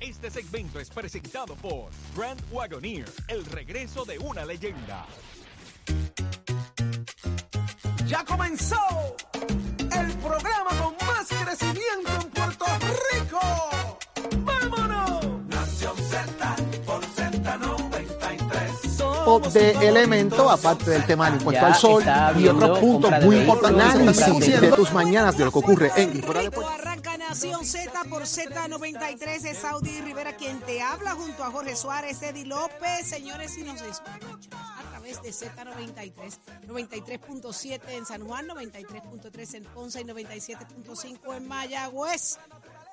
Este segmento es presentado por Grand Wagoneer, el regreso de una leyenda. Ya comenzó el programa con más crecimiento en Puerto Rico. ¡Vámonos! Nación Z por Z93. Pop de elemento, aparte del tema del impuesto Ya al sol y otros puntos muy importantes. de- Análisis de tus mañanas de lo que ocurre en y fuera de Puerto Nación Z por Z93 es Saudi Rivera quien te habla junto a Jorge Suárez, Eddie López. Señores, si nos escuchas a través de Z93, 93.7 en San Juan, 93.3 en Ponce y 97.5 en Mayagüez.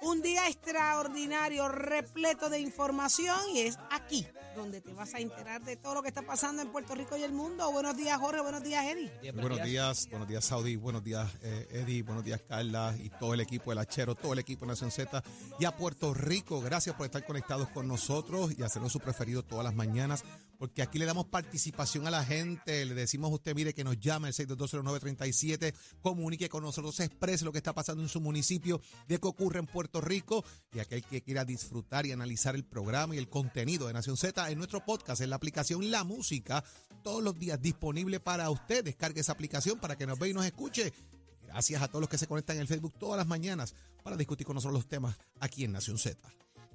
Un día extraordinario, repleto de información y es aquí donde te vas a enterar de todo lo que está pasando en Puerto Rico y el mundo. Buenos días, Jorge. Buenos días, Eddie. Buenos días, buenos días Saudi, buenos días eh, Eddie, buenos días Carla y todo el equipo del Achero, todo el equipo de Nación Z y a Puerto Rico. Gracias por estar conectados con nosotros y hacernos su preferido todas las mañanas, porque aquí le damos participación a la gente, le decimos a usted, mire, que nos llame el 6220937, comunique con nosotros, exprese lo que está pasando en su municipio, de qué ocurre en Puerto Rico y aquel que quiera disfrutar y analizar el programa y el contenido de Nación Z en nuestro podcast, en la aplicación La Música, todos los días disponible para usted. Descargue esa aplicación para que nos vea y nos escuche. Gracias a todos los que se conectan en el Facebook todas las mañanas para discutir con nosotros los temas aquí en Nación Z.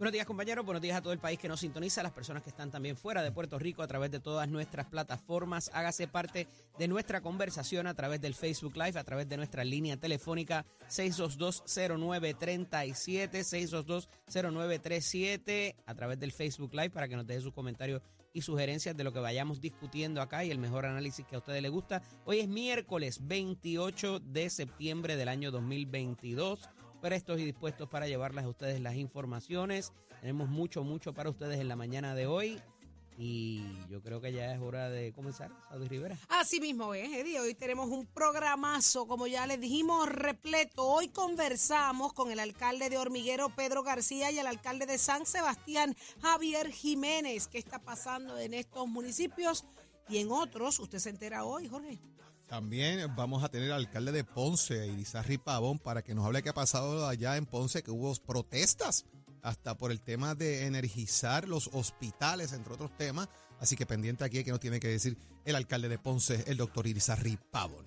Buenos días compañeros, buenos días a todo el país que nos sintoniza, a las personas que están también fuera de Puerto Rico a través de todas nuestras plataformas. Hágase parte de nuestra conversación a través del Facebook Live, a través de nuestra línea telefónica 6220937, 6220937, a través del Facebook Live para que nos deje sus comentarios y sugerencias de lo que vayamos discutiendo acá y el mejor análisis que a ustedes les gusta. Hoy es miércoles 28 de septiembre del año 2022 prestos y dispuestos para llevarles a ustedes las informaciones. Tenemos mucho, mucho para ustedes en la mañana de hoy. Y yo creo que ya es hora de comenzar, Saudi Rivera. Así mismo es, Eddie. Hoy tenemos un programazo, como ya les dijimos, repleto. Hoy conversamos con el alcalde de Hormiguero, Pedro García, y el alcalde de San Sebastián, Javier Jiménez. ¿Qué está pasando en estos municipios y en otros? Usted se entera hoy, Jorge. También vamos a tener al alcalde de Ponce, Irizarry Pavón, para que nos hable qué ha pasado allá en Ponce, que hubo protestas hasta por el tema de energizar los hospitales, entre otros temas. Así que pendiente aquí que nos tiene que decir el alcalde de Ponce, el doctor Irizarry Pavón.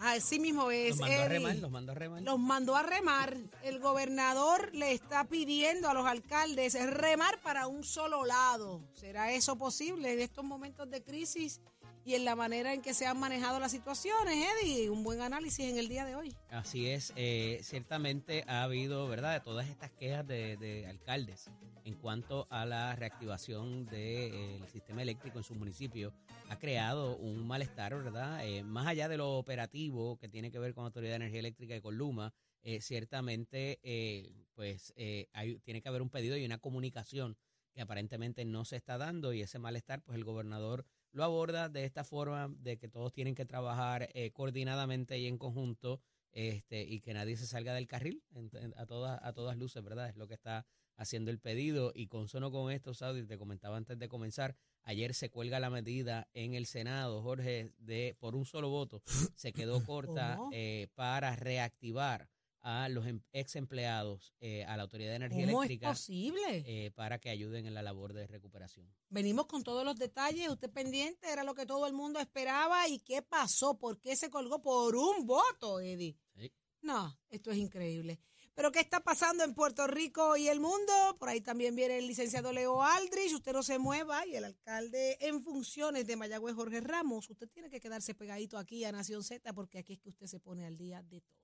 Así mismo es. Los mandó a remar, los mandó a remar. Los mandó a remar. El gobernador le está pidiendo a los alcaldes remar para un solo lado. ¿Será eso posible en estos momentos de crisis y en la manera en que se han manejado las situaciones, Eddie? Un buen análisis en el día de hoy. Así es, eh, ciertamente ha habido, ¿verdad?, de todas estas quejas de, de alcaldes en cuanto a la reactivación del sistema eléctrico en su municipio. Ha creado un malestar, ¿verdad? Eh, más allá de lo operativo que tiene que ver con la Autoridad de Energía Eléctrica y con Luma, eh, ciertamente, eh, pues, eh, hay, tiene que haber un pedido y una comunicación que aparentemente no se está dando y ese malestar, pues el gobernador lo aborda de esta forma de que todos tienen que trabajar eh, coordinadamente y en conjunto este y que nadie se salga del carril en- en- a todas a todas luces, ¿verdad? Es lo que está haciendo el pedido y consono con esto, Saudi, te comentaba antes de comenzar, ayer se cuelga la medida en el Senado, Jorge, de por un solo voto se quedó corta eh, para reactivar a los em- ex empleados a la Autoridad de Energía ¿Cómo es Eléctrica posible? eh, para que ayuden en la labor de recuperación. Venimos con todos los detalles, usted pendiente, era lo que todo el mundo esperaba. ¿Y qué pasó? ¿Por qué se colgó por un voto, Eddie? Sí. No, esto es increíble. Pero ¿qué está pasando en Puerto Rico y el mundo? Por ahí también viene el licenciado Leo Aldrich, usted no se mueva, y el alcalde en funciones de Mayagüez, Jorge Ramos. Usted tiene que quedarse pegadito aquí a Nación Z porque aquí es que usted se pone al día de todo.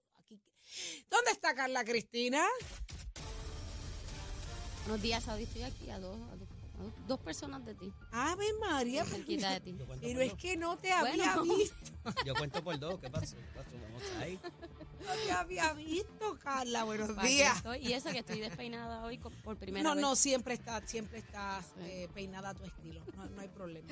¿Dónde está Carla Cristina? Buenos días, Saudi. Estoy aquí a dos, a dos, Dos personas de ti. Ave María, Cerquita de ti. Yo cuento pero por es dos. que no te Bueno. había visto, Yo cuento por dos. ¿Qué pasó? ¿Qué pasó? Vamos ahí. no te había visto, Carla. Buenos Pa' días. estoy- Y esa que estoy despeinada hoy por primera No, vez. no, siempre estás, siempre estás eh, peinada a tu estilo. No, no hay problema.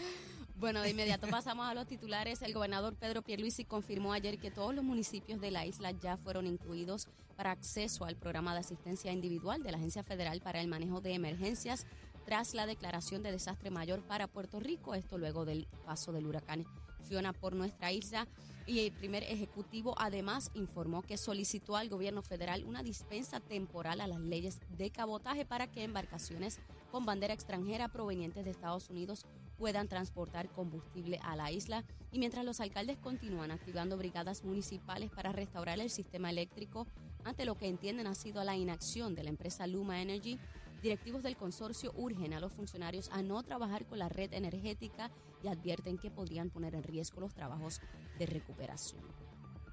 Bueno, de inmediato pasamos a los titulares. El gobernador Pedro Pierluisi confirmó ayer que todos los municipios de la isla ya fueron incluidos para acceso al programa de asistencia individual de la Agencia Federal para el Manejo de Emergencias tras la declaración de desastre mayor para Puerto Rico, esto luego del paso del huracán Fiona por nuestra isla. Y el primer ejecutivo además informó que solicitó al gobierno federal una dispensa temporal a las leyes de cabotaje para que embarcaciones con bandera extranjera provenientes de Estados Unidos puedan transportar combustible a la isla. Y mientras los alcaldes continúan activando brigadas municipales para restaurar el sistema eléctrico ante lo que entienden ha sido la inacción de la empresa Luma Energy, directivos del consorcio urgen a los funcionarios a no trabajar con la red energética y advierten que podrían poner en riesgo los trabajos de recuperación.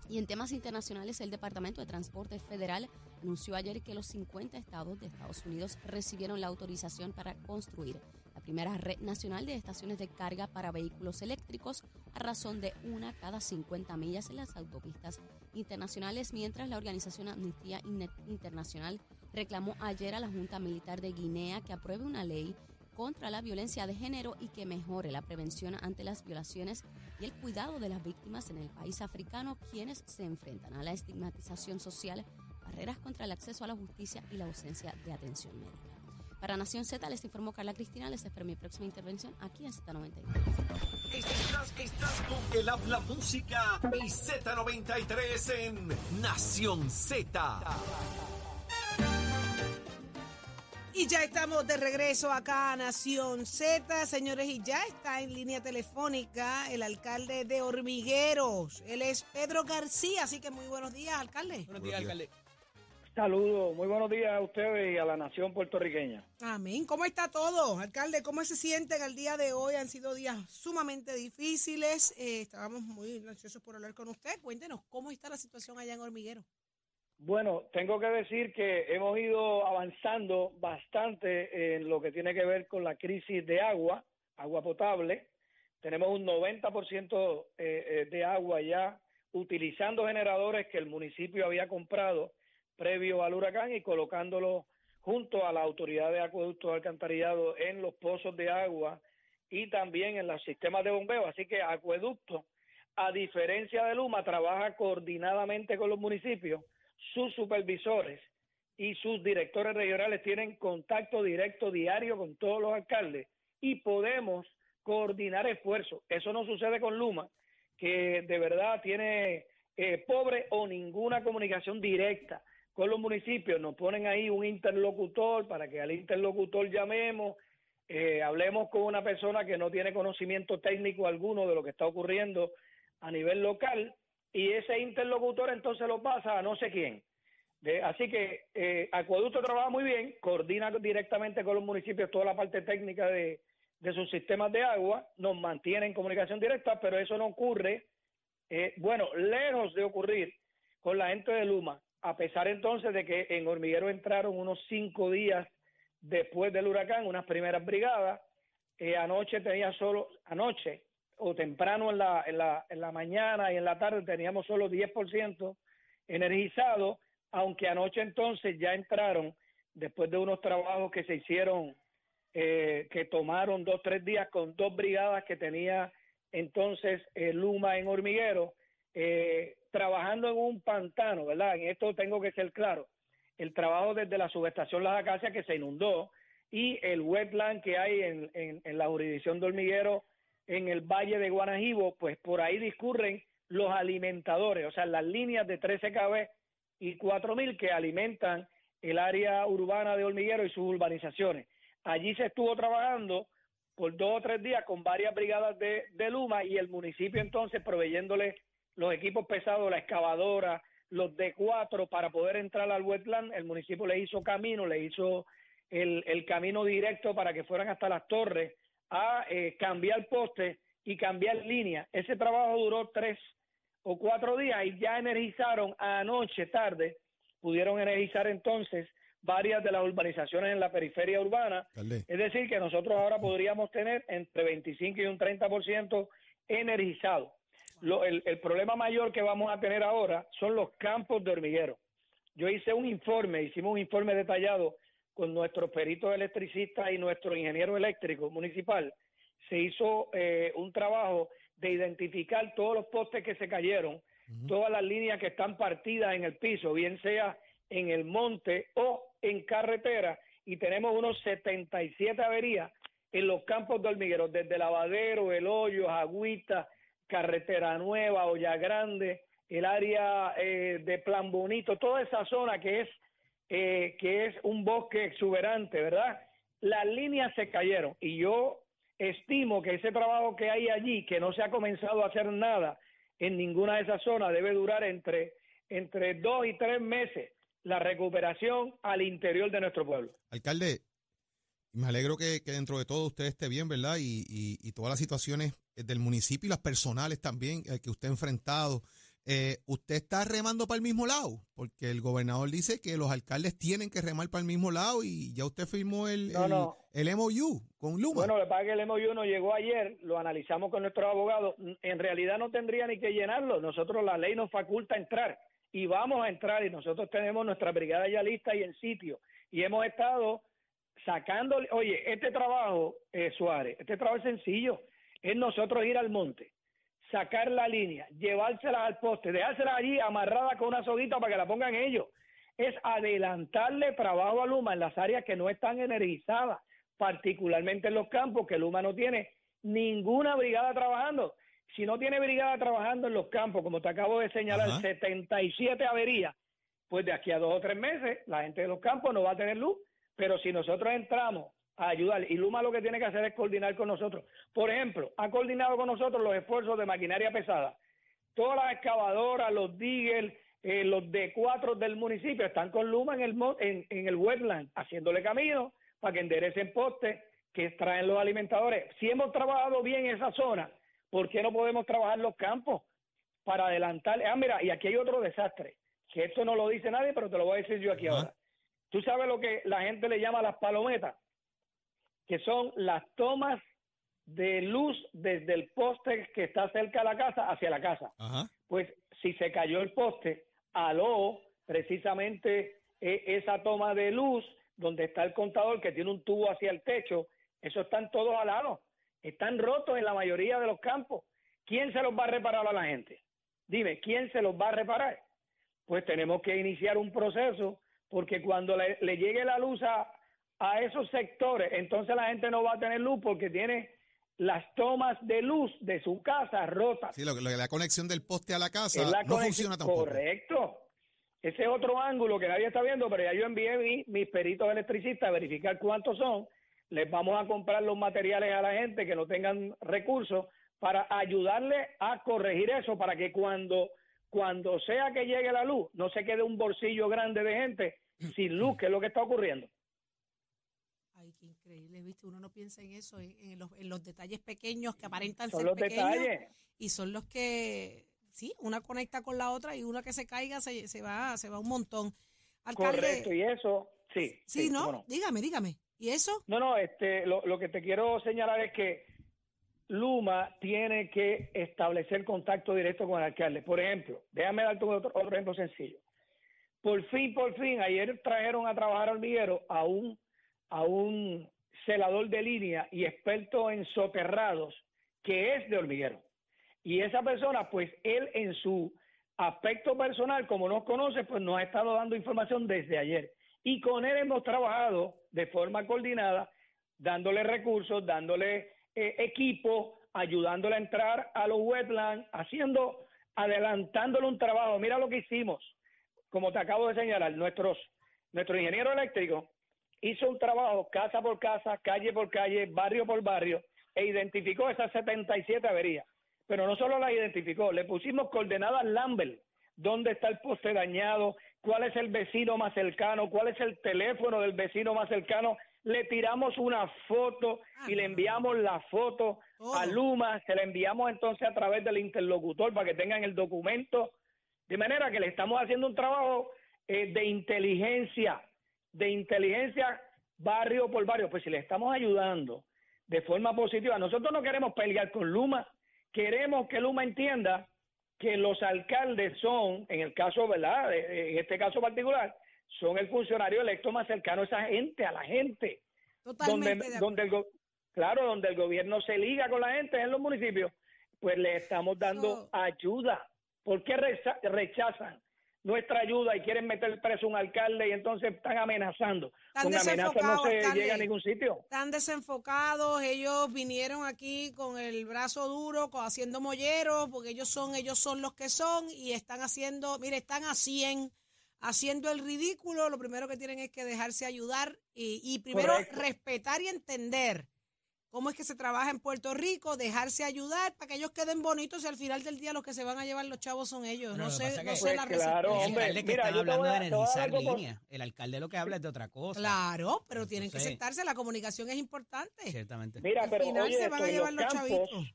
Y en temas internacionales, el Departamento de Transporte Federal anunció ayer que los 50 estados de Estados Unidos recibieron la autorización para construir la primera red nacional de estaciones de carga para vehículos eléctricos a razón de una cada 50 millas en las autopistas internacionales, mientras la organización Amnistía Internacional reclamó ayer a la Junta Militar de Guinea que apruebe una ley contra la violencia de género y que mejore la prevención ante las violaciones y el cuidado de las víctimas en el país africano, quienes se enfrentan a la estigmatización social, barreras contra el acceso a la justicia y la ausencia de atención médica. Para Nación Z les informó Carla Cristina, les espero mi próxima intervención aquí en Z93. Estás, estás con el habla música y Z93 en Nación Z. Y ya estamos de regreso acá a Nación Z, señores, y ya está en línea telefónica el alcalde de Hormigueros. Él es Pedro García, así que muy buenos días, alcalde. Buenos días, alcalde. Saludos, muy buenos días a ustedes y a la nación puertorriqueña. Amén. ¿Cómo está todo, alcalde? ¿Cómo se sienten al día de hoy? Han sido días sumamente difíciles. Eh, estábamos muy ansiosos por hablar con usted. Cuéntenos, ¿cómo está la situación allá en Hormiguero? Bueno, tengo que decir que hemos ido avanzando bastante en lo que tiene que ver con la crisis de agua, agua potable. Tenemos un 90% eh, eh, de agua ya utilizando generadores que el municipio había comprado previo al huracán y colocándolo junto a la autoridad de acueductos de alcantarillado en los pozos de agua y también en los sistemas de bombeo. Así que acueducto, a diferencia de Luma, trabaja coordinadamente con los municipios sus supervisores y sus directores regionales tienen contacto directo diario con todos los alcaldes y podemos coordinar esfuerzos. Eso no sucede con Luma, que de verdad tiene eh, pobre o ninguna comunicación directa con los municipios. Nos ponen ahí un interlocutor para que al interlocutor llamemos, eh, hablemos con una persona que no tiene conocimiento técnico alguno de lo que está ocurriendo a nivel local y ese interlocutor entonces lo pasa a no sé quién. Así que eh, Acueducto trabaja muy bien, coordina directamente con los municipios toda la parte técnica de, de sus sistemas de agua, nos mantiene en comunicación directa, pero eso no ocurre, eh, bueno, lejos de ocurrir con la gente de Luma, a pesar entonces de que en Hormiguero entraron unos cinco días después del huracán, unas primeras brigadas, eh, anoche tenía solo, anoche o temprano en la, en, la, en la mañana y en la tarde teníamos solo 10% energizado, aunque anoche entonces ya entraron, después de unos trabajos que se hicieron, eh, que tomaron dos, tres días con dos brigadas que tenía entonces eh, Luma en Hormiguero, eh, trabajando en un pantano, ¿verdad? En esto tengo que ser claro. El trabajo desde la subestación Las Acacias que se inundó y el wetland que hay en, en, en la jurisdicción de Hormiguero en el valle de Guanajibo, pues por ahí discurren los alimentadores, o sea, las líneas de 13 kV y 4000 que alimentan el área urbana de Hormiguero y sus urbanizaciones. Allí se estuvo trabajando por dos o tres días con varias brigadas de, Luma y el municipio entonces proveyéndole los equipos pesados, la excavadora, los D4 para poder entrar al wetland. El municipio le hizo camino, le hizo el camino directo para que fueran hasta las torres a eh, cambiar postes y cambiar línea. Ese trabajo duró tres o cuatro días y ya energizaron anoche tarde, pudieron energizar entonces varias de las urbanizaciones en la periferia urbana. Es decir, que nosotros ahora podríamos tener entre 25 y un 30% energizado. Lo- el, el problema mayor que vamos a tener ahora son los campos de hormiguero. Yo hice un informe, hicimos un informe detallado con nuestros peritos electricistas y nuestro ingeniero eléctrico municipal. Se hizo eh, un trabajo de identificar todos los postes que se cayeron, todas las líneas que están partidas en el piso, bien sea en el monte o en carretera, y tenemos unos 77 averías en los campos de hormigueros, desde Lavadero, El Hoyo, Agüita, Carretera Nueva, Olla Grande, el área eh, de Plan Bonito, toda esa zona que es eh, que es un bosque exuberante, ¿verdad? Las líneas se cayeron y yo estimo que ese trabajo que hay allí, que no se ha comenzado a hacer nada en ninguna de esas zonas, debe durar entre, entre dos y tres meses la recuperación al interior de nuestro pueblo. Alcalde, me alegro que, que dentro de todo usted esté bien, ¿verdad? Y, y- y todas las situaciones del municipio y las personales también eh, que usted ha enfrentado. Eh, usted está remando para el mismo lado, porque el gobernador dice que los alcaldes tienen que remar para el mismo lado y ya usted firmó el, No, el, no. el MOU con Luma. Bueno, lo que pasa es que el MOU no llegó ayer, lo analizamos con nuestros abogados. En realidad no tendría ni que llenarlo. Nosotros, la ley nos faculta entrar y vamos a entrar y nosotros tenemos nuestra brigada ya lista y en sitio. Y hemos estado sacando, oye, este trabajo, eh, Suárez, este trabajo es sencillo. Es nosotros ir al monte, sacar la línea, llevárselas al poste, dejárselas allí amarradas con una soguita para que la pongan ellos. Es adelantarle trabajo a Luma en las áreas que no están energizadas, particularmente en los campos, que Luma no tiene ninguna brigada trabajando. Si no tiene brigada trabajando en los campos, como te acabo de señalar, Ajá. 77 averías, pues de aquí a dos o tres meses la gente de los campos no va a tener luz. Pero si nosotros entramos a ayudar, y Luma lo que tiene que hacer es coordinar con nosotros. Por ejemplo, ha coordinado con nosotros los esfuerzos de maquinaria pesada. Todas las excavadoras, los diggers, eh, los D4 del municipio están con Luma en el, en, en el wetland, haciéndole camino para que enderecen postes que extraen los alimentadores. Si hemos trabajado bien esa zona, ¿por qué no podemos trabajar los campos para adelantarle? Ah, mira, y aquí hay otro desastre, que esto no lo dice nadie, pero te lo voy a decir yo aquí ahora. ¿Tú sabes lo que la gente le llama las palometas? Que son las tomas de luz desde el poste que está cerca de la casa hacia la casa. Ajá. Pues si se cayó el poste, aló precisamente eh, esa toma de luz donde está el contador que tiene un tubo hacia el techo, eso están todos alados, están rotos en la mayoría de los campos. ¿Quién se los va a reparar a la gente? Dime, ¿quién se los va a reparar? Pues tenemos que iniciar un proceso porque cuando le, le llegue la luz a, a esos sectores, entonces la gente no va a tener luz porque tiene las tomas de luz de su casa rotas. Sí, lo, que- lo la conexión del poste a la casa la no funciona tampoco. Correcto. Ese es otro ángulo que nadie está viendo, pero ya yo envié mi- mis peritos electricistas a verificar cuántos son. Les vamos a comprar los materiales a la gente que no tengan recursos para ayudarle a corregir eso, para que cuando, cuando sea que llegue la luz, no se quede un bolsillo grande de gente sin luz, que es lo que está ocurriendo. Qué increíble, ¿viste? Uno no piensa en eso, en, en los, en los detalles pequeños que aparentan Son ser los pequeños detalles. y son los que, sí, una conecta con la otra y una que se caiga se, se va se va un montón. Alcalde, Correcto, y eso, sí. sí, ¿no? Dígame, dígame. ¿Y eso? No, no, este, lo, lo que te quiero señalar es que Luma tiene que establecer contacto directo con el alcalde. Por ejemplo, déjame darte otro, otro ejemplo sencillo. Por fin, por fin, ayer trajeron a trabajar al hormiguero a un, a un celador de línea y experto en soterrados que es de hormiguero. Y esa persona, pues él en su aspecto personal, como nos conoce, pues nos ha estado dando información desde ayer. Y con él hemos trabajado de forma coordinada, dándole recursos, dándole eh, equipo, ayudándole a entrar a los wetlands, haciendo, adelantándole un trabajo. Mira lo que hicimos, como te acabo de señalar, nuestros, nuestro ingeniero eléctrico hizo un trabajo casa por casa, calle por calle, barrio por barrio, e identificó esas 77 averías. Pero no solo las identificó, le pusimos coordenadas Lambert, dónde está el poste dañado, cuál es el vecino más cercano, cuál es el teléfono del vecino más cercano. Le tiramos una foto y le enviamos la foto a Luma, se la enviamos entonces a través del interlocutor para que tengan el documento. De manera que le estamos haciendo un trabajo eh, de inteligencia, de inteligencia barrio por barrio. Pues si le estamos ayudando de forma positiva, nosotros no queremos pelear con Luma, queremos que Luma entienda que los alcaldes son, en el caso, ¿verdad? En este caso particular, son el funcionario electo más cercano a esa gente, a la gente. Totalmente de donde, donde el, claro, donde el gobierno se liga con la gente en los municipios, pues le estamos dando So- ayuda. ¿Por qué recha- rechazan nuestra ayuda y quieren meter preso a un alcalde y entonces están amenazando? Están con amenazas no desenfocados, se alcalde. llega a ningún sitio. Están desenfocados, ellos vinieron aquí con el brazo duro, haciendo molleros, porque ellos son, ellos son los que son y están haciendo, mire, están a 100, haciendo el ridículo. Lo primero que tienen es que dejarse ayudar y, y primero Correcto. respetar y entender cómo es que se trabaja en Puerto Rico, dejarse ayudar para que ellos queden bonitos y al final del día los que se van a llevar los chavos son ellos. No que sé, no sé Pues la claro, resistencia. el hombre, alcalde que mira, te hablando de energizar líneas. El alcalde lo que habla es de otra cosa. Claro, pero tienen que sentarse, la comunicación es importante. Ciertamente. Mira, Al pero final oye, se van a llevar los los campos, chavitos.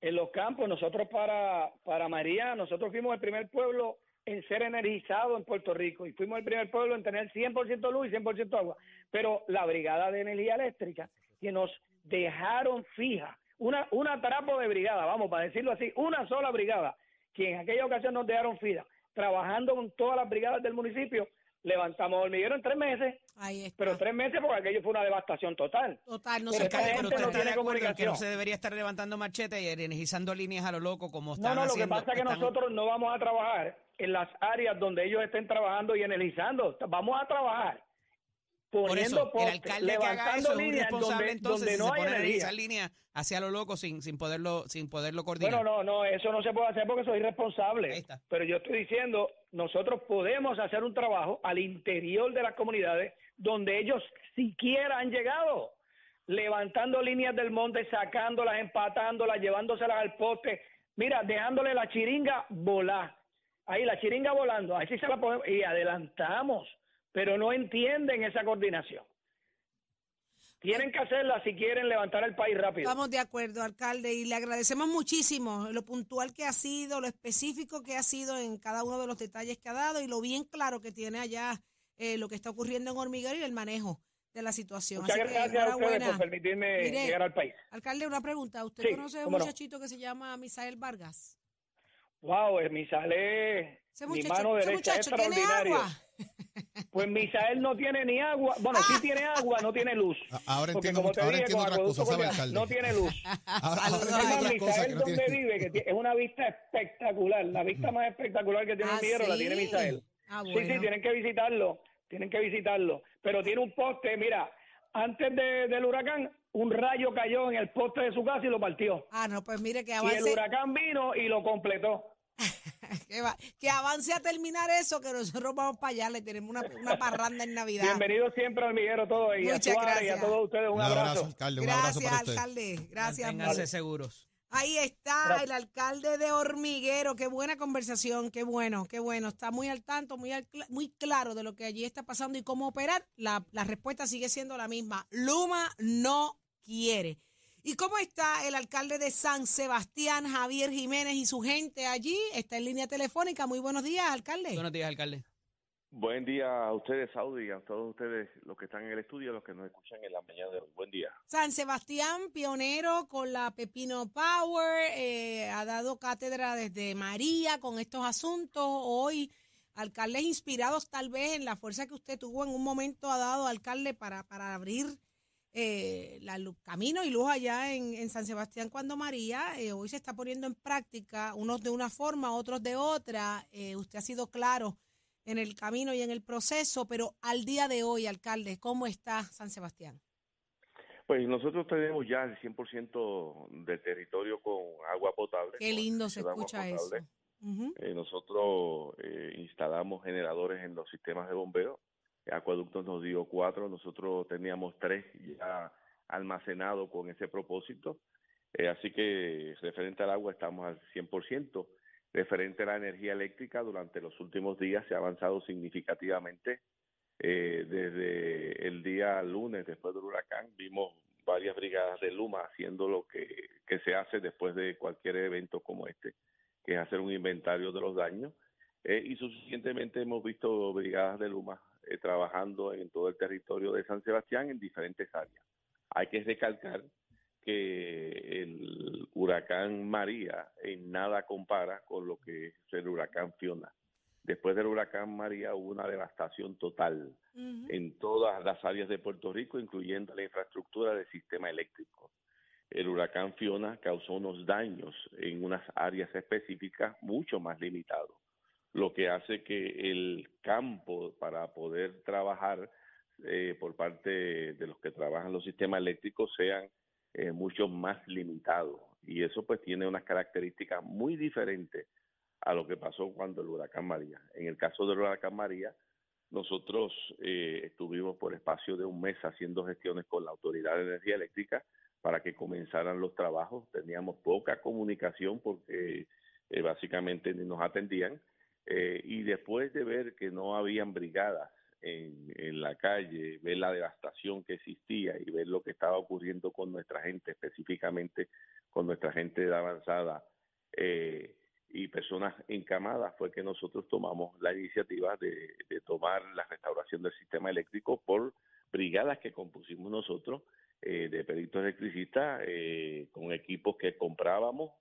en los campos, nosotros para, para María, nosotros fuimos el primer pueblo en ser energizado en Puerto Rico y fuimos el primer pueblo en tener 100% luz y 100% agua. Pero la Brigada de Energía Eléctrica, que nos dejaron fija, una, una trapo de brigada, vamos, para decirlo así, una sola brigada, que en aquella ocasión nos dejaron fija, trabajando con todas las brigadas del municipio, levantamos hormiguero en tres meses, Ahí está. pero tres meses porque aquello fue una devastación total. Total, no se esta puede gente pero no usted controlar. está tiene de acuerdo en que no comunicación. se debería estar levantando machete y energizando líneas a lo loco como No, están no, lo que haciendo. pasa es que están- nosotros no vamos a trabajar en las áreas donde ellos estén trabajando y energizando. Vamos a trabajar Por poniendo eso, el alcalde que haga levantando eso es un líneas responsable donde, entonces donde si no se hay pone a energía. energizar líneas hacia lo loco sin, sin poderlo sin poderlo coordinar. Bueno, no, no, eso no se puede hacer porque soy Ahí responsable. está. Pero yo estoy diciendo, nosotros podemos hacer un trabajo al interior de las comunidades donde ellos siquiera han llegado, levantando líneas del monte, sacándolas, empatándolas, llevándoselas al poste, mira, dejándole la chiringa volar. Ahí la chiringa volando, así se la podemos, y adelantamos, pero no entienden esa coordinación. Tienen que hacerla si quieren levantar el país rápido. Estamos de acuerdo, alcalde, y le agradecemos muchísimo lo puntual que ha sido, lo específico que ha sido en cada uno de los detalles que ha dado y lo bien claro que tiene allá eh, lo que está ocurriendo en Hormiguero y el manejo de la situación. Muchas Así que gracias a ustedes por permitirme Mire, llegar al país. Alcalde, una pregunta. ¿Usted Sí, conoce a un no. muchachito que se llama Misael Vargas? Wow, eh, Misael es Ese mi mano ese derecha, es muchacho tiene agua. Pues Misael no tiene ni agua, bueno, sí tiene agua, no tiene luz. Ahora Porque entiendo, como te ahora dije, entiendo con otras cosas, acueducto ¿sabe, cordial, alcalde? no tiene luz. Ahora, ahora entiendo cosas Misael que no donde tiene. vive, que es una vista espectacular, la vista más espectacular que tiene Ah, el la tiene. Misael. Ah, Sí, bueno. sí, tienen que visitarlo, tienen que visitarlo. Pero tiene un poste, mira, antes de- del huracán, un rayo cayó en el poste de su casa y lo partió. Ah, no, pues mire que Y el avance, huracán vino y lo completó. que, va- que avance a terminar eso, que nosotros vamos para allá, le tenemos una, una parranda en Navidad. Bienvenido siempre al Miguero todo y Muchas a Suárez y a gracias. todos ustedes un, Un abrazo, abrazo. alcalde, un abrazo Gracias, para usted. alcalde. Gracias. Manténganse seguros. Ahí está el alcalde de Hormiguero. Qué buena conversación, qué bueno, qué bueno. Está muy al tanto, muy, al cl- muy claro de lo que allí está pasando y cómo operar. La, la respuesta sigue siendo la misma. Luma no quiere. ¿Y cómo está el alcalde de San Sebastián, Javier Jiménez y su gente allí? Está en línea telefónica. Muy buenos días, alcalde. Buenos días, alcalde. Buen día a ustedes, Saudi, a todos ustedes los que están en el estudio, los que nos escuchan en la mañana de hoy. Buen día. San Sebastián, pionero con la Pepino Power, eh, ha dado cátedra desde María con estos asuntos. Hoy, alcaldes inspirados tal vez en la fuerza que usted tuvo en un momento ha dado, alcalde, para, para abrir eh, la camino y luz allá en, en San Sebastián cuando María. eh, hoy se está poniendo en práctica, unos de una forma, otros de otra. Eh, usted ha sido claro en el camino y en el proceso, pero al día de hoy, alcalde, ¿cómo está San Sebastián? Pues nosotros tenemos ya el 100% del territorio con agua potable. Qué lindo se escucha eso. Ujú. Eh, nosotros eh, instalamos generadores en los sistemas de bombeo. Acueductos nos dio cuatro, nosotros teníamos tres ya almacenados con ese propósito. Eh, así que referente al agua estamos al 100%. Referente a la energía eléctrica, durante los últimos días se ha avanzado significativamente. Eh, desde el día lunes, después del huracán, vimos varias brigadas de Luma haciendo lo que, que se hace después de cualquier evento como este, que es hacer un inventario de los daños. Eh, y suficientemente hemos visto brigadas de Luma eh, trabajando en todo el territorio de San Sebastián en diferentes áreas. Hay que recalcar que el huracán María en nada compara con lo que es el huracán Fiona. Después del huracán María hubo una devastación total en todas las áreas de Puerto Rico, incluyendo la infraestructura del sistema eléctrico. El huracán Fiona causó unos daños en unas áreas específicas mucho más limitados, lo que hace que el campo para poder trabajar eh, por parte de los que trabajan los sistemas eléctricos sean eh, mucho más limitados. Y eso pues tiene unas características muy diferentes a lo que pasó cuando el huracán María. En el caso del huracán María, nosotros eh, estuvimos por espacio de un mes haciendo gestiones con la Autoridad de Energía Eléctrica para que comenzaran los trabajos. Teníamos poca comunicación porque eh, básicamente ni nos atendían. Eh, y después de ver que no habían brigadas en, en, la calle, ver la devastación que existía y ver lo que estaba ocurriendo con nuestra gente, específicamente con nuestra gente de avanzada, eh, y personas encamadas fue que nosotros tomamos la iniciativa de, tomar la restauración del sistema eléctrico por brigadas que compusimos nosotros eh, de peritos electricistas eh, con equipos que comprábamos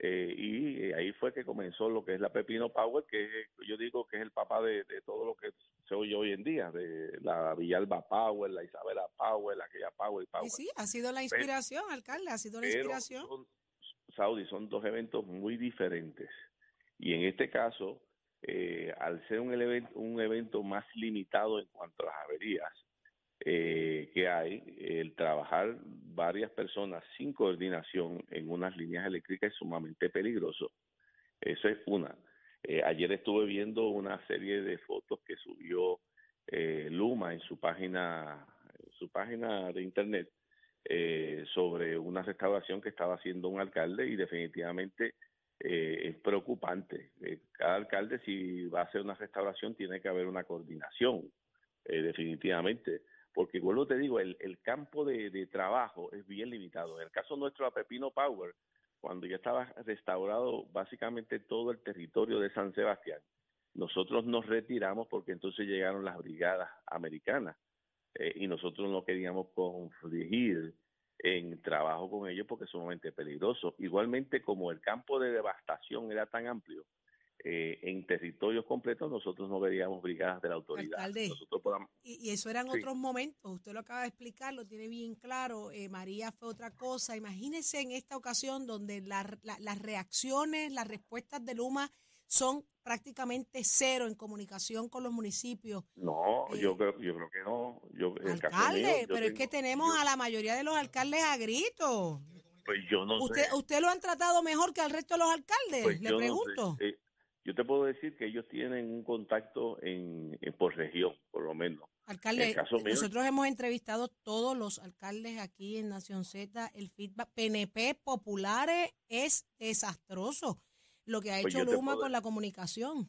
eh, y ahí fue que comenzó lo que es la Pepino Power, que yo digo que es el papá de, todo lo que se oye hoy en día, de la Villalba Power, la Isabela Power, aquella Power y Power. Sí, sí, ha sido la inspiración, alcalde, ha sido la inspiración. Saudi son dos eventos muy diferentes. Y en este caso, eh, al ser un, evento, un evento más limitado en cuanto a las averías eh, que hay, el trabajar varias personas sin coordinación en unas líneas eléctricas es sumamente peligroso. Eso es una. Eh, ayer estuve viendo una serie de fotos que subió Luma en su página, en su página de internet eh, sobre una restauración que estaba haciendo un alcalde y definitivamente eh, es preocupante. Eh, cada alcalde si va a hacer una restauración tiene que haber una coordinación, definitivamente, porque vuelvo te digo, el, el campo de, trabajo es bien limitado. En el caso nuestro a Pepino Power, cuando ya estaba restaurado básicamente todo el territorio de San Sebastián, nosotros nos retiramos porque entonces llegaron las brigadas americanas eh, y nosotros no queríamos confligir en trabajo con ellos porque es sumamente peligroso. Igualmente, como el campo de devastación era tan amplio, eh, en territorios completos nosotros no veríamos brigadas de la autoridad. y, eso eran otros momentos, usted lo acaba de explicar, lo tiene bien claro, eh, María fue otra cosa. Imagínese en esta ocasión donde las reacciones, las respuestas de Luma son prácticamente cero en comunicación con los municipios. No, eh, yo creo, yo creo que no. Yo, alcalde, pero es que tenemos a la mayoría de los alcaldes a gritos. Pues yo no ¿Usted, sé. ¿Usted lo han tratado mejor que al resto de los alcaldes? Pues Le pregunto. Eh, yo te puedo decir que ellos tienen un contacto en, por región, por lo menos. Alcalde, nosotros hemos entrevistado todos los alcaldes aquí en Nación Z. El feedback PNP populares es desastroso lo que ha pues hecho Luma con la comunicación.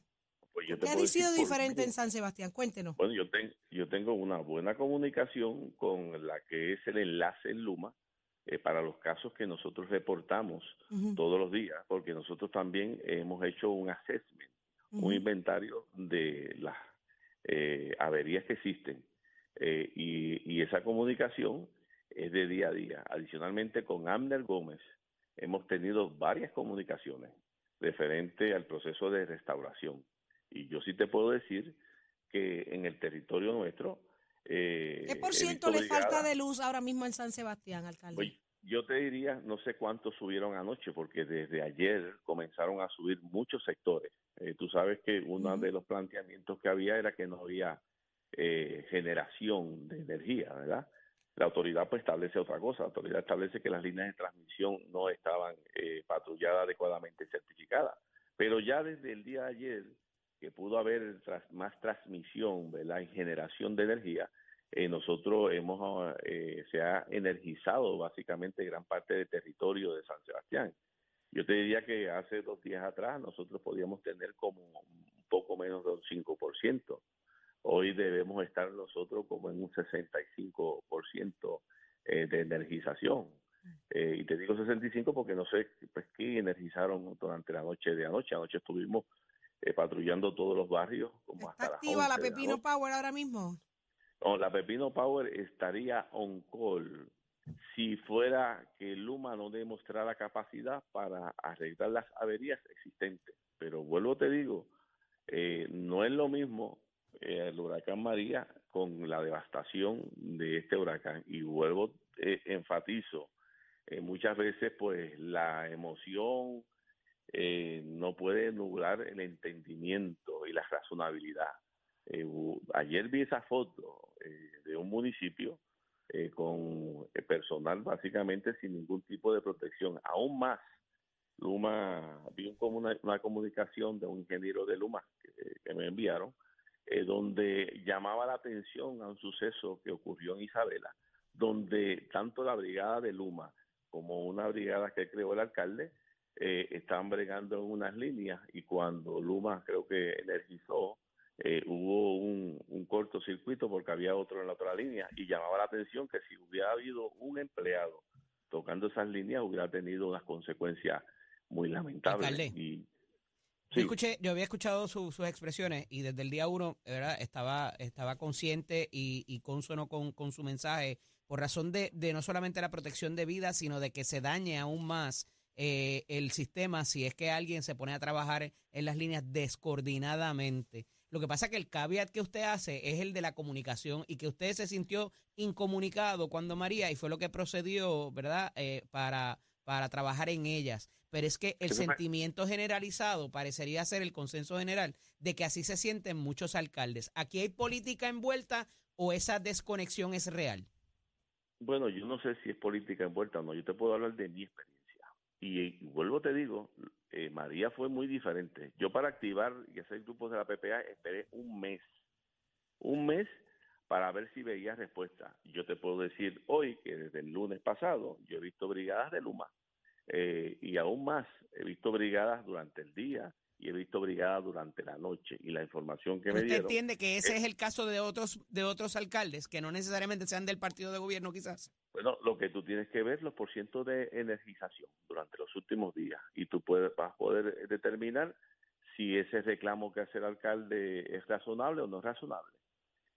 Pues ¿Qué ha sido diferente en San Sebastián? Cuéntenos. Bueno, yo, yo tengo una buena comunicación con la que es el enlace en Luma eh, para los casos que nosotros reportamos todos los días, porque nosotros también hemos hecho un assessment, un inventario de las eh, averías que existen. Eh, y, y esa comunicación es de día a día. Adicionalmente, con Amner Gómez hemos tenido varias comunicaciones referente al proceso de restauración. Y yo sí te puedo decir que en el territorio nuestro... Eh, ¿Qué por ciento le falta de luz ahora mismo en San Sebastián, alcalde? Pues, yo te diría, no sé cuántos subieron anoche, porque desde ayer comenzaron a subir muchos sectores. Eh, tú sabes que uno de los planteamientos que había era que no había eh, generación de energía, ¿verdad? La autoridad pues establece otra cosa, la autoridad establece que las líneas de transmisión no estaban eh, patrulladas adecuadamente certificadas, pero ya desde el día de ayer que pudo haber más transmisión, ¿verdad? En generación de energía, eh, nosotros hemos, eh, se ha energizado básicamente gran parte del territorio de San Sebastián. Yo te diría que hace dos días atrás nosotros podíamos tener como un poco menos de un 5%. Hoy debemos estar nosotros como en un 65% eh, de energización. Eh, y te digo 65 porque no sé pues, qué energizaron durante la noche de anoche. Anoche estuvimos eh, patrullando todos los barrios. Como ¿Está hasta activa la 11 de Pepino. Power ahora mismo? No, la Pepino Power estaría on call si fuera que Luma no demostrara capacidad para arreglar las averías existentes. Pero vuelvo te digo, eh, no es lo mismo eh, el huracán María con la devastación de este huracán. Y vuelvo, eh, enfatizo, eh, muchas veces pues la emoción no puede nublar el entendimiento y la razonabilidad. Eh, ayer vi esa foto eh, de un municipio eh, con eh, personal básicamente sin ningún tipo de protección. Aún más, Luma, vi una, comunicación de un ingeniero de Luma que, que me enviaron, donde llamaba la atención a un suceso que ocurrió en Isabela, donde tanto la brigada de Luma como una brigada que creó el alcalde estaban bregando en unas líneas y cuando Luma creo que energizó, eh, hubo un, un cortocircuito porque había otro en la otra línea y llamaba la atención que si hubiera habido un empleado tocando esas líneas hubiera tenido unas consecuencias muy lamentables. Alcalde. Y, Yo escuché, yo había escuchado su- sus expresiones y desde el día uno, ¿verdad? Estaba, estaba consciente y, y consono con, con su mensaje por razón de, de no solamente la protección de vida, sino de que se dañe aún más eh, el sistema si es que alguien se pone a trabajar en las líneas descoordinadamente. Lo que pasa es que el caveat que usted hace es el de la comunicación y que usted se sintió incomunicado cuando María y fue lo que procedió, ¿verdad? Eh, para, para trabajar en ellas. Pero es que el sentimiento generalizado parecería ser el consenso general de que así se sienten muchos alcaldes. ¿Aquí hay política envuelta o esa desconexión es real? Bueno, yo no sé si es política envuelta o no, yo te puedo hablar de mi experiencia. Y, vuelvo te digo, eh, María fue muy diferente. Yo para activar y hacer grupos de la PPA esperé un mes, un mes para ver si veía respuesta. Yo te puedo decir hoy que desde el lunes pasado yo he visto brigadas de Luma eh, y aún más, he visto brigadas durante el día y he visto brigadas durante la noche y la información que me ¿Usted dieron entiende que ese es el caso de otros, de otros alcaldes, que no necesariamente sean del partido de gobierno quizás? Bueno, lo que tú tienes que ver los porcientos de energización durante los últimos días y tú puedes, vas a poder determinar si ese reclamo que hace el alcalde es razonable o no es razonable.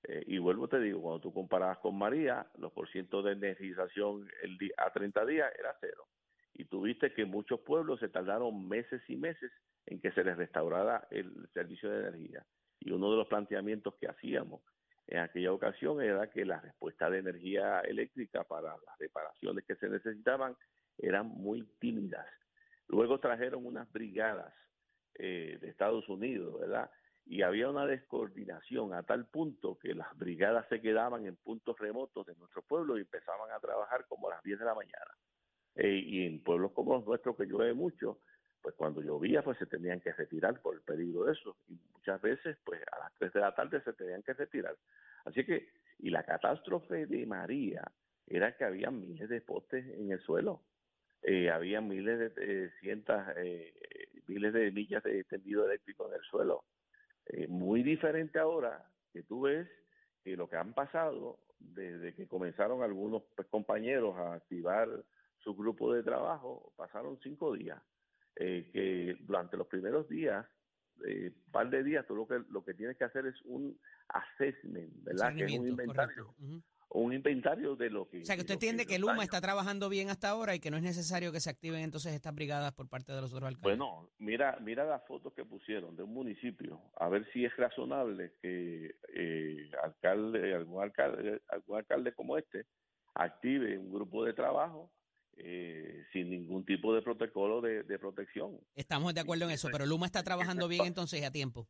Eh, y vuelvo te digo, cuando tú comparabas con María, los porcientos de energización el di- a 30 días era cero. Y tú viste que muchos pueblos se tardaron meses y meses en que se les restaurara el servicio de energía. Y uno de los planteamientos que hacíamos en aquella ocasión era que la respuesta de energía eléctrica para las reparaciones que se necesitaban eran muy tímidas. Luego trajeron unas brigadas eh, de Estados Unidos, ¿verdad? Y había una descoordinación a tal punto que las brigadas se quedaban en puntos remotos de nuestro pueblo y empezaban a trabajar como a las 10 de la mañana. Eh, y en pueblos como los nuestros, que llueve mucho, pues cuando llovía, pues se tenían que retirar por el peligro de eso. Y muchas veces, pues a las 3 de la tarde se tenían que retirar. Así que, y la catástrofe de María era que había miles de postes en el suelo. Eh, había miles de, cientos, eh, miles de millas de tendido eléctrico en el suelo. Eh, muy diferente ahora que tú ves que lo que han pasado desde que comenzaron algunos pues, compañeros a activar su grupo de trabajo, pasaron cinco días. Eh, que durante los primeros días, eh, par de días, tú lo que, lo que tienes que hacer es un assessment, ¿verdad? Que es un inventario. Un inventario de lo que. O sea, que usted entiende que los Luma está trabajando bien hasta ahora y que no es necesario que se activen entonces estas brigadas por parte de los otros alcaldes. Bueno, mira, mira las fotos que pusieron de un municipio, a ver si es razonable que eh, alcalde, algún alcalde, algún alcalde como este active un grupo de trabajo eh, sin ningún tipo de protocolo de, de protección. Estamos de acuerdo en eso, pero Luma está trabajando bien entonces a tiempo.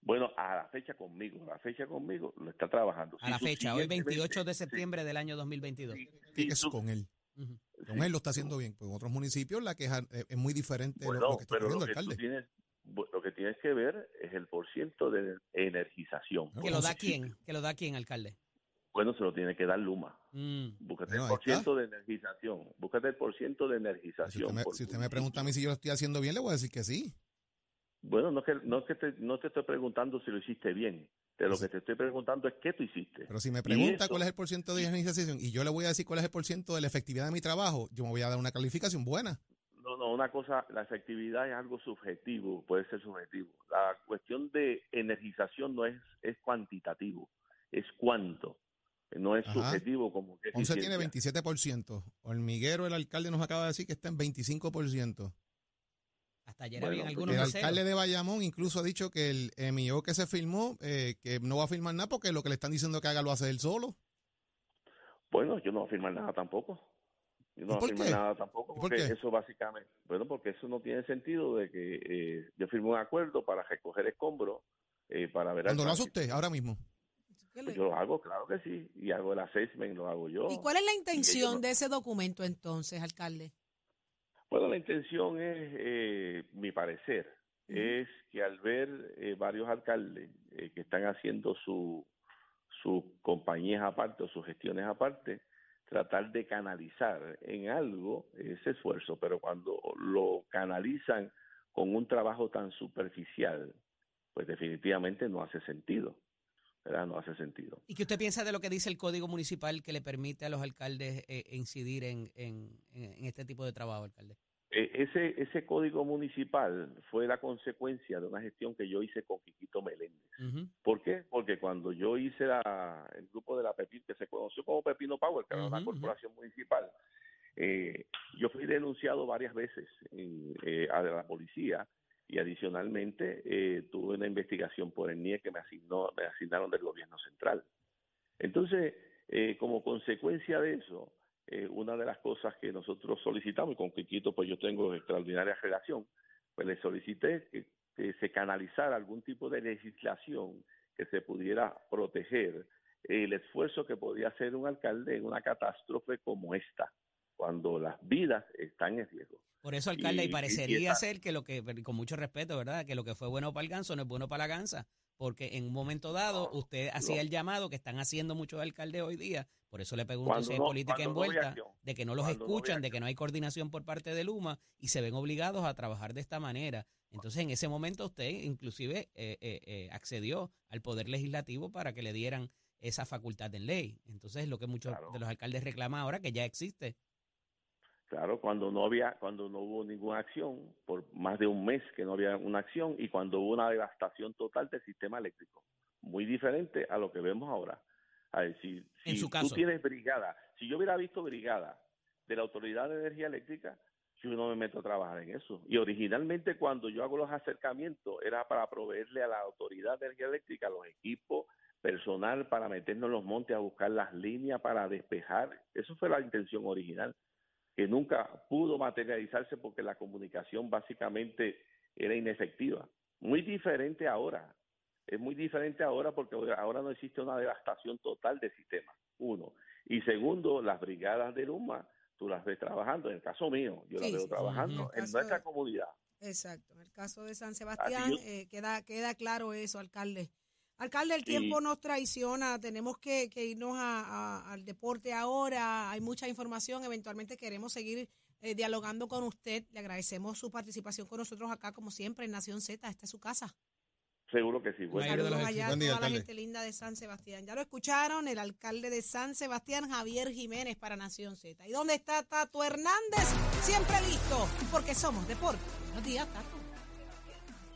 Bueno, a la fecha conmigo, a la fecha conmigo lo está trabajando. A Si la fecha, hoy sigues- 28 de septiembre del año 2022. que es con él. Con él lo está haciendo bien. Pues en otros municipios la queja eh, es muy diferente de lo- Bueno, lo, que está pero ocurriendo, lo que, tú alcalde. tienes, bu- lo que tienes que ver es el porciento de energización. ¿Que lo da quién? ¿Que lo da quién, alcalde? Bueno, se lo tiene que dar Luma. Mm. Búscate Bueno, el ahí porciento de energización. Búscate el porciento de Si energización. usted, me, por si usted me pregunta a mí si yo lo estoy haciendo bien, le voy a decir que sí. Bueno, no es que, no es que te, no te estoy preguntando si lo hiciste bien. De lo que te estoy preguntando es qué tú hiciste. Pero si me pregunta eso- cuál es el porciento de organización y yo le voy a decir cuál es el porciento de la efectividad de mi trabajo, yo me voy a dar una calificación buena. No, No, no, una cosa, la efectividad es algo subjetivo, puede ser subjetivo. La cuestión de energización no es, es cuantitativo, es cuánto, no es Ajá. subjetivo como que Ponce tiene eficiencia. 27%. Hormiguero, el alcalde nos acaba de decir que está en 25%. Hasta ayer Bueno, habían pues, algunos El meseros. alcalde de Bayamón incluso ha dicho que el MIO que se firmó, eh, que no va a firmar nada porque lo que le están diciendo que haga lo hace él solo. Bueno, yo no voy a firmar nada tampoco. Yo ¿Y no voy a firmar qué? nada tampoco ¿Y por porque eso básicamente, bueno, porque eso no tiene sentido de que eh, yo firme un acuerdo para recoger escombros, eh, para ver... Cuando lo hace usted, ahora mismo. ¿Qué Pues yo lo hago, claro que sí, y hago el assessment, lo hago yo. ¿Y cuál es la intención no- de ese documento entonces, alcalde? Bueno, la intención es, eh, mi parecer, es que al ver eh, varios alcaldes eh, que están haciendo su, sus compañías aparte o sus gestiones aparte, tratar de canalizar en algo ese esfuerzo, pero cuando lo canalizan con un trabajo tan superficial, pues definitivamente no hace sentido, ¿verdad? No hace sentido. ¿Y qué usted piensa de lo que dice el Código Municipal que le permite a los alcaldes eh, incidir en, en- en este tipo de trabajo, alcalde? Eh, ese, ese código municipal fue la consecuencia de una gestión que yo hice con Quiquito Meléndez. ¿Por qué? Porque cuando yo hice la- el grupo de la Pepino, que se conoció como Pepino Power, que era una corporación municipal, eh, yo fui denunciado varias veces en- eh, a la policía y adicionalmente eh, tuve una investigación por el NIE que me asignó, me asignaron del gobierno central. Entonces, eh, como consecuencia de eso, eh, una de las cosas que nosotros solicitamos, y con Quiquito pues yo tengo extraordinaria relación, pues le solicité que, que se canalizara algún tipo de legislación que se pudiera proteger el esfuerzo que podía hacer un alcalde en una catástrofe como esta, cuando las vidas están en riesgo. Por eso, alcalde, Y- parecería y ser que lo que, con mucho respeto, ¿verdad? Que lo que fue bueno para el ganso no es bueno para la gansa. Porque en un momento dado, usted hacía no. el llamado que están haciendo muchos alcaldes hoy día. Por eso le pregunto si hay no- política envuelta, de que no los escuchan, de que no hay coordinación por parte de Luma y se ven obligados a trabajar de esta manera. Entonces, en ese momento usted inclusive eh, eh, eh, accedió al Poder Legislativo para que le dieran esa facultad en ley. Entonces, lo que muchos Claro. de los alcaldes reclaman ahora, que ya existe. Claro, cuando no había, cuando no hubo ninguna acción, por más de un mes que no había una acción y cuando hubo una devastación total del sistema eléctrico, muy diferente a lo que vemos ahora. A ver, si, En si tú tienes brigada, si yo hubiera visto brigada de la Autoridad de Energía Eléctrica, yo no me meto a trabajar en eso. Y originalmente cuando yo hago los acercamientos era para proveerle a la Autoridad de Energía Eléctrica los equipos, personal para meternos en los montes a buscar las líneas para despejar. Eso fue la intención original que nunca pudo materializarse porque la comunicación básicamente era inefectiva. Muy diferente ahora. Es muy diferente ahora porque ahora no existe una devastación total del sistema, uno. Y segundo, las brigadas de Luma, tú las ves trabajando. En el caso mío, yo las veo sí, trabajando. En nuestra de- comunidad. Exacto. En el caso de San Sebastián, yo- eh, queda, queda claro eso, alcalde. Alcalde, el tiempo nos traiciona, tenemos que, que irnos a- a- al deporte ahora, hay mucha información, eventualmente queremos seguir eh, dialogando con usted, le agradecemos su participación con nosotros acá, como siempre, en Nación Z, esta es su casa. Seguro que sí. Bueno, Saludos allá a Buen día, toda la gente linda de San Sebastián. Ya lo escucharon, el alcalde de San Sebastián, Javier Jiménez, para Nación Z. ¿Y dónde está Tato Hernández? Siempre listo, porque somos deporte. Buenos días, Tato.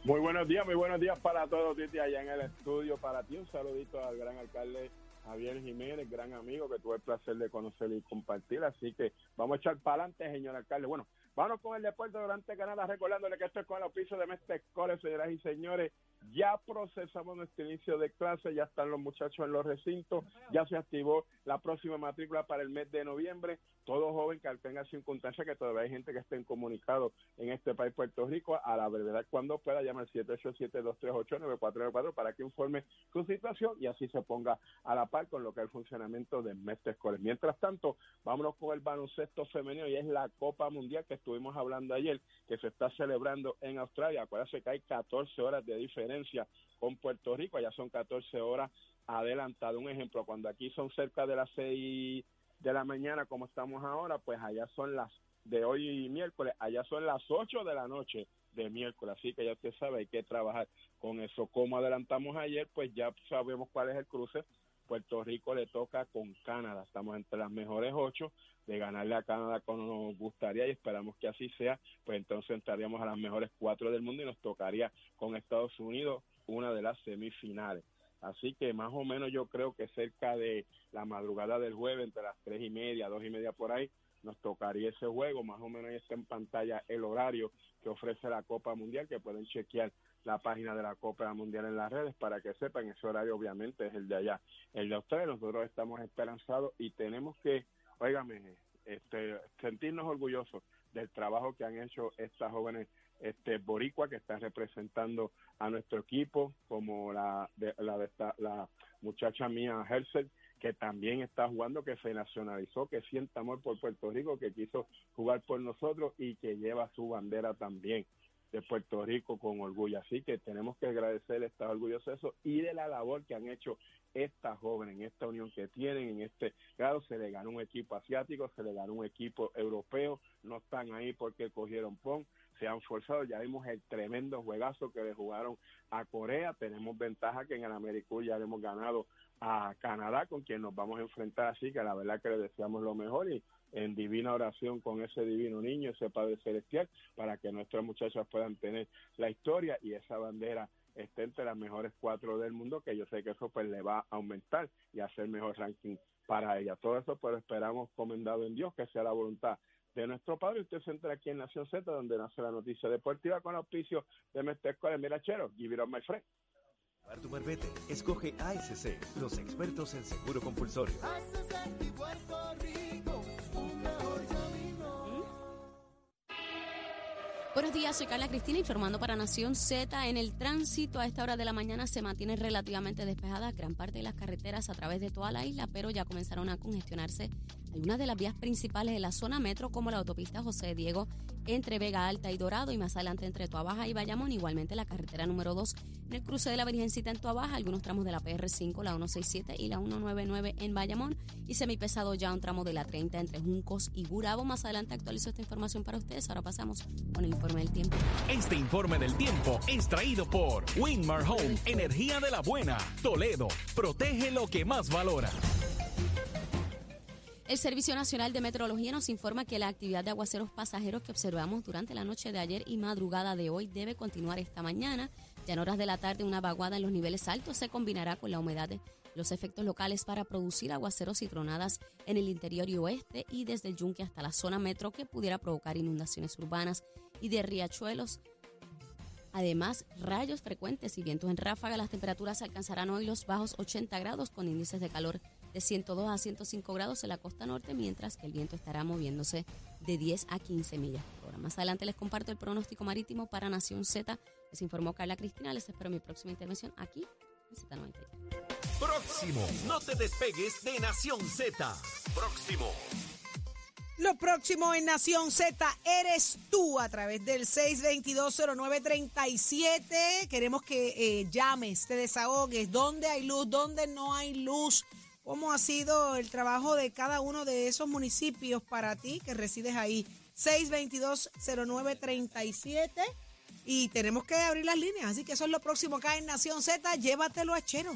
Muy buenos días, muy buenos días para todos, Titi, allá en el estudio. Para ti, un saludito al gran alcalde Javier Jiménez, gran amigo que tuve el placer de conocer y compartir. Así que vamos a echar para adelante, señor alcalde. Bueno, vamos con el deporte durante Canadá, recordándole que esto es con el oficio de Mestre College, señoras y señores. Ya procesamos nuestro inicio de clase, ya están los muchachos en los recintos, ya se activó la próxima matrícula para el mes de noviembre. Todo joven que tenga circunstancias, que todavía hay gente que esté comunicado en este país, Puerto Rico, a la brevedad cuando pueda, llama al 787-238-9494 para que informe su situación y así se ponga a la par con lo que es el funcionamiento de Mestre College. Mientras tanto, vámonos con el baloncesto femenino y es la Copa Mundial que estuvimos hablando ayer, que se está celebrando en Australia. Acuérdense que hay 14 horas de diferencia con Puerto Rico, allá son 14 horas adelantado. Un ejemplo, cuando aquí son cerca de las 6 de la mañana, como estamos ahora, pues allá son las de hoy miércoles, allá son las 8 de la noche de miércoles, así que ya usted sabe, hay que trabajar con eso. Como adelantamos ayer, pues ya sabemos cuál es el cruce Puerto Rico le toca con Canadá. Estamos entre las mejores ocho de ganarle a Canadá como nos gustaría y esperamos que así sea, pues entonces entraríamos a las mejores cuatro del mundo y nos tocaría con Estados Unidos una de las semifinales. Así que más o menos yo creo que cerca de la madrugada del jueves, entre las tres y media, dos y media por ahí, nos tocaría ese juego. Más o menos está en pantalla el horario que ofrece la Copa Mundial, que pueden chequear la página de la Copa Mundial en las redes para que sepan, ese horario obviamente es el de allá. El de ustedes, nosotros estamos esperanzados y tenemos que, óigame, este, sentirnos orgullosos del trabajo que han hecho estas jóvenes este boricua que están representando a nuestro equipo como la de, la, de esta, la muchacha mía Hersel que también está jugando que se nacionalizó que siente amor por Puerto Rico que quiso jugar por nosotros y que lleva su bandera también de Puerto Rico con orgullo. Así que tenemos que agradecer, estar orgullosos de eso y de la labor que han hecho estas jóvenes en esta unión que tienen, en este grado. Se le ganó un equipo asiático, se le ganó un equipo europeo, no están ahí porque cogieron PON, se han forzado. Ya vimos el tremendo juegazo que le jugaron a Corea. Tenemos ventaja que en el Americú ya le hemos ganado a Canadá, con quien nos vamos a enfrentar. Así que la verdad que le deseamos lo mejor y en divina oración con ese divino niño, ese Padre Celestial, para que nuestras muchachas puedan tener la historia y esa bandera esté entre las mejores cuatro del mundo, que yo sé que eso pues le va a aumentar y hacer mejor ranking para ella. Todo eso pues esperamos comendado en Dios, que sea la voluntad de nuestro Padre. Usted se entra aquí en Nación Z, donde nace la noticia deportiva con auspicio de Mestre de Mirachero. Give it up, my friend. Para tu marbete, escoge ASC, los expertos en seguro compulsorio. Buenos días, soy Carla Cristina informando para Nación Z. En el tránsito a esta hora de la mañana se mantiene relativamente despejada gran parte de las carreteras a través de toda la isla, pero ya comenzaron a congestionarse algunas de las vías principales de la zona metro, como la autopista José Diego entre Vega Alta y Dorado y más adelante entre Tuabaja y Bayamón. Igualmente la carretera número 2 en el cruce de la Virgencita en Tuabaja, algunos tramos de la PR5, la 167 y la 199 en Bayamón y semipesado ya un tramo de la 30 entre Juncos y Gurabo. Más adelante actualizo esta información para ustedes. Ahora pasamos con el informe del tiempo. Este informe del tiempo es traído por Winmar Home, energía de la buena. Toledo, protege lo que más valora. El Servicio Nacional de Meteorología nos informa que la actividad de aguaceros pasajeros que observamos durante la noche de ayer y madrugada de hoy debe continuar esta mañana. Ya en horas de la tarde una vaguada en los niveles altos se combinará con la humedad los efectos locales para producir aguaceros y tronadas en el interior y oeste y desde el yunque hasta la zona metro que pudiera provocar inundaciones urbanas y de riachuelos. Además, rayos frecuentes y vientos en ráfaga, las temperaturas alcanzarán hoy los bajos 80 grados con índices de calor de 102 a 105 grados en la costa norte, mientras que el viento estará moviéndose de 10 a 15 millas por hora. Más adelante les comparto el pronóstico marítimo para Nación Z. Les informó Carla Cristina. Les espero mi próxima intervención aquí en Z93. Próximo. No te despegues de Nación Z. Próximo. Lo próximo en Nación Z eres tú a través del 6220937. Queremos que eh, llames, te desahogues. ¿Dónde hay luz? ¿Dónde no hay luz? ¿Cómo ha sido el trabajo de cada uno de esos municipios para ti que resides ahí? 6220937. Y tenemos que abrir las líneas. Así que eso es lo próximo acá en Nación Z. Llévatelo a Chero.